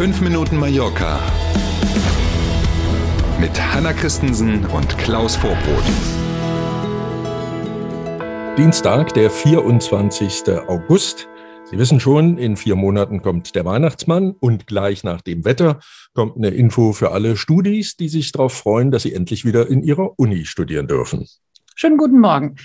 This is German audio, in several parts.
5 Minuten Mallorca mit Hanna Christensen und Klaus Vorbrot. Dienstag, der 24. August. Sie wissen schon, in vier Monaten kommt der Weihnachtsmann und gleich nach dem Wetter kommt eine Info für alle Studis, die sich darauf freuen, dass sie endlich wieder in ihrer Uni studieren dürfen. Schönen guten Morgen.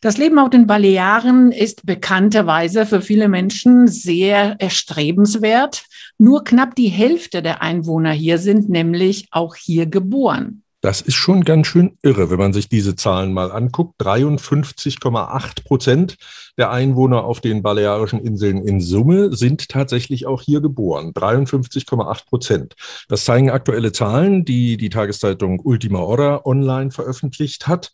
Das Leben auf den Balearen ist bekannterweise für viele Menschen sehr erstrebenswert. Nur knapp die Hälfte der Einwohner hier sind nämlich auch hier geboren. Das ist schon ganz schön irre, wenn man sich diese Zahlen mal anguckt. 53,8 Prozent der Einwohner auf den Balearischen Inseln in Summe sind tatsächlich auch hier geboren. 53,8 Prozent. Das zeigen aktuelle Zahlen, die die Tageszeitung Ultima Hora online veröffentlicht hat.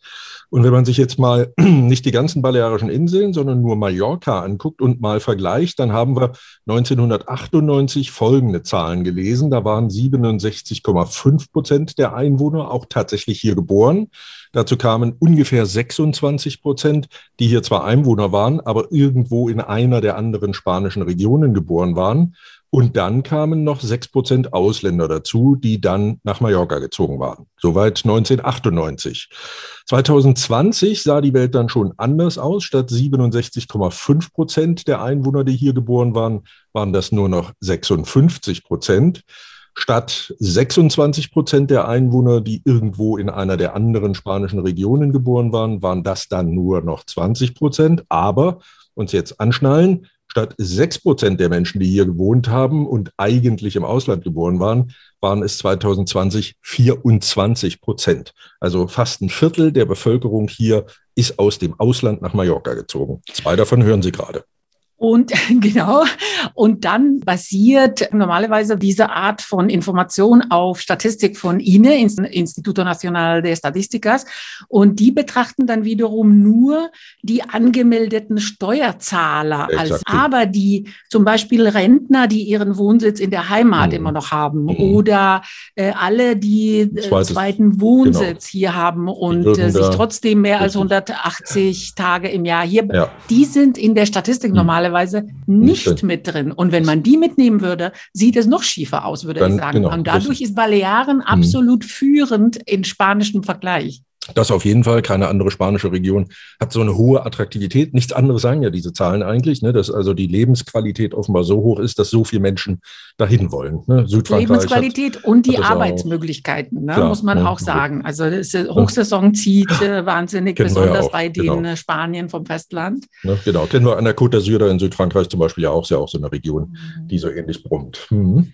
Und wenn man sich jetzt mal nicht die ganzen Balearischen Inseln, sondern nur Mallorca anguckt und mal vergleicht, dann haben wir 1998 folgende Zahlen gelesen. Da waren 67,5 Prozent der Einwohner auch tatsächlich hier geboren. Dazu kamen ungefähr 26 Prozent, die hier zwar Einwohner waren, aber irgendwo in einer der anderen spanischen Regionen geboren waren. Und dann kamen noch sechs Prozent Ausländer dazu, die dann nach Mallorca gezogen waren. Soweit 1998. 2020 sah die Welt dann schon anders aus. Statt 67,5 Prozent der Einwohner, die hier geboren waren, waren das nur noch 56 Prozent. Statt 26 Prozent der Einwohner, die irgendwo in einer der anderen spanischen Regionen geboren waren, waren das dann nur noch 20 Prozent. Aber uns jetzt anschnallen, statt 6 Prozent der Menschen, die hier gewohnt haben und eigentlich im Ausland geboren waren, waren es 2020 24 Prozent. Also fast ein Viertel der Bevölkerung hier ist aus dem Ausland nach Mallorca gezogen. Zwei davon hören Sie gerade. Und genau, und dann basiert normalerweise diese Art von Information auf Statistik von INE, Instituto Nacional de Estadísticas, und die betrachten dann wiederum nur die angemeldeten Steuerzahler, als, aber die zum Beispiel Rentner, die ihren Wohnsitz in der Heimat mhm. immer noch haben, mhm. oder äh, alle, die äh, zweiten Wohnsitz genau. hier haben und äh, sich trotzdem mehr als 180 Tage im Jahr hier, ja. die sind in der Statistik mhm. normalerweise normalerweise nicht mit drin. Und wenn man die mitnehmen würde, sieht es noch schiefer aus, würde Dann, ich sagen. Genau, und dadurch ist Balearen mhm. absolut führend in spanischem Vergleich. Das auf jeden Fall. Keine andere spanische Region hat so eine hohe Attraktivität. Nichts anderes sagen ja diese Zahlen eigentlich, ne? dass also die Lebensqualität offenbar so hoch ist, dass so viele Menschen dahin wollen. Ne? Lebensqualität hat, und die Arbeitsmöglichkeiten, ne? Klar, muss man ne? auch sagen. Also Hochsaison zieht äh, wahnsinnig, besonders bei den genau. Spanien vom Festland. Ne? Genau, kennen wir an der Côte d'Azur in Südfrankreich zum Beispiel ja auch, ist ja auch so eine Region, mhm. die so ähnlich brummt. Mhm.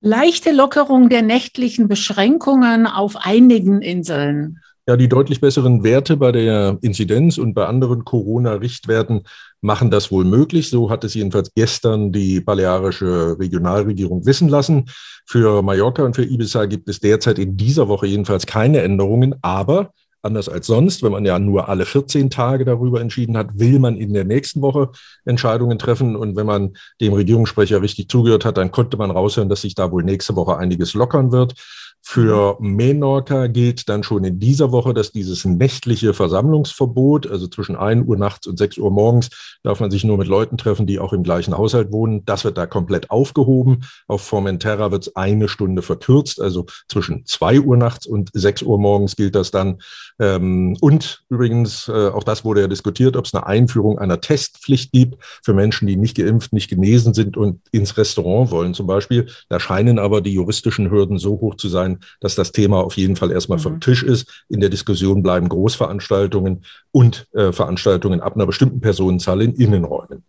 Leichte Lockerung der nächtlichen Beschränkungen auf einigen Inseln. Ja, die deutlich besseren Werte bei der Inzidenz und bei anderen Corona-Richtwerten machen das wohl möglich. So hat es jedenfalls gestern die balearische Regionalregierung wissen lassen. Für Mallorca und für Ibiza gibt es derzeit in dieser Woche jedenfalls keine Änderungen, aber anders als sonst, wenn man ja nur alle 14 Tage darüber entschieden hat, will man in der nächsten Woche Entscheidungen treffen. Und wenn man dem Regierungssprecher richtig zugehört hat, dann konnte man raushören, dass sich da wohl nächste Woche einiges lockern wird. Für Menorca gilt dann schon in dieser Woche, dass dieses nächtliche Versammlungsverbot, also zwischen 1 Uhr nachts und 6 Uhr morgens, darf man sich nur mit Leuten treffen, die auch im gleichen Haushalt wohnen. Das wird da komplett aufgehoben. Auf Formentera wird es eine Stunde verkürzt, also zwischen 2 Uhr nachts und 6 Uhr morgens gilt das dann. Ähm, und übrigens, äh, auch das wurde ja diskutiert, ob es eine Einführung einer Testpflicht gibt für Menschen, die nicht geimpft, nicht genesen sind und ins Restaurant wollen zum Beispiel. Da scheinen aber die juristischen Hürden so hoch zu sein, dass das Thema auf jeden Fall erstmal mhm. vom Tisch ist. In der Diskussion bleiben Großveranstaltungen und äh, Veranstaltungen ab einer bestimmten Personenzahl in Innenräumen.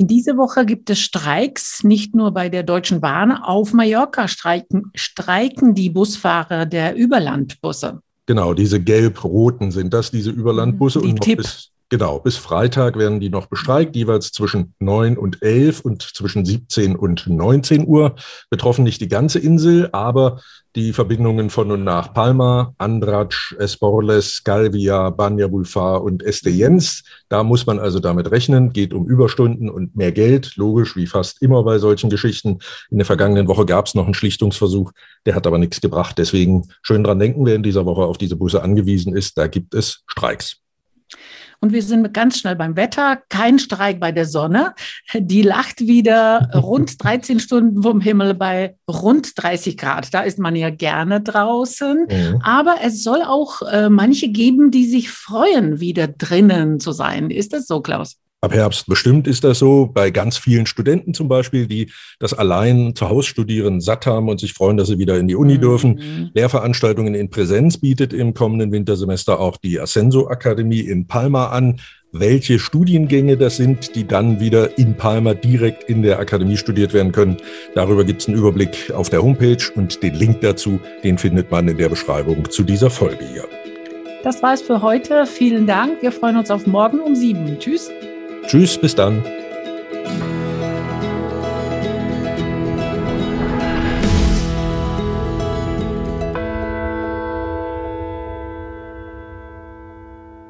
In dieser Woche gibt es Streiks, nicht nur bei der Deutschen Bahn. Auf Mallorca streiken, streiken die Busfahrer der Überlandbusse. Genau, diese gelb-roten sind das, diese Überlandbusse. Die und Tipp. Bis, genau, bis Freitag werden die noch bestreikt, jeweils zwischen 9 und 11 und zwischen 17 und 19 Uhr. Betroffen nicht die ganze Insel, aber die Verbindungen von und nach Palma, Andratsch, Esporles, Galvia, Banja und Estejens. Da muss man also damit rechnen, geht um Überstunden und mehr Geld, logisch, wie fast immer bei solchen Geschichten. In der vergangenen Woche gab es noch einen Schlichtungsversuch, der hat aber nichts gebracht. Deswegen schön dran denken, wer in dieser Woche auf diese Busse angewiesen ist, da gibt es Streiks. Und wir sind ganz schnell beim Wetter. Kein Streik bei der Sonne. Die lacht wieder rund 13 Stunden vom Himmel bei rund 30 Grad. Da ist man ja gerne draußen. Mhm. Aber es soll auch äh, manche geben, die sich freuen, wieder drinnen zu sein. Ist das so, Klaus? Ab Herbst bestimmt ist das so. Bei ganz vielen Studenten zum Beispiel, die das allein zu Hause studieren, satt haben und sich freuen, dass sie wieder in die Uni mhm. dürfen. Lehrveranstaltungen in Präsenz bietet im kommenden Wintersemester auch die Ascenso Akademie in Palma an. Welche Studiengänge das sind, die dann wieder in Palma direkt in der Akademie studiert werden können, darüber gibt es einen Überblick auf der Homepage und den Link dazu, den findet man in der Beschreibung zu dieser Folge hier. Das war es für heute. Vielen Dank. Wir freuen uns auf morgen um sieben. Tschüss. Tschüss, bis dann.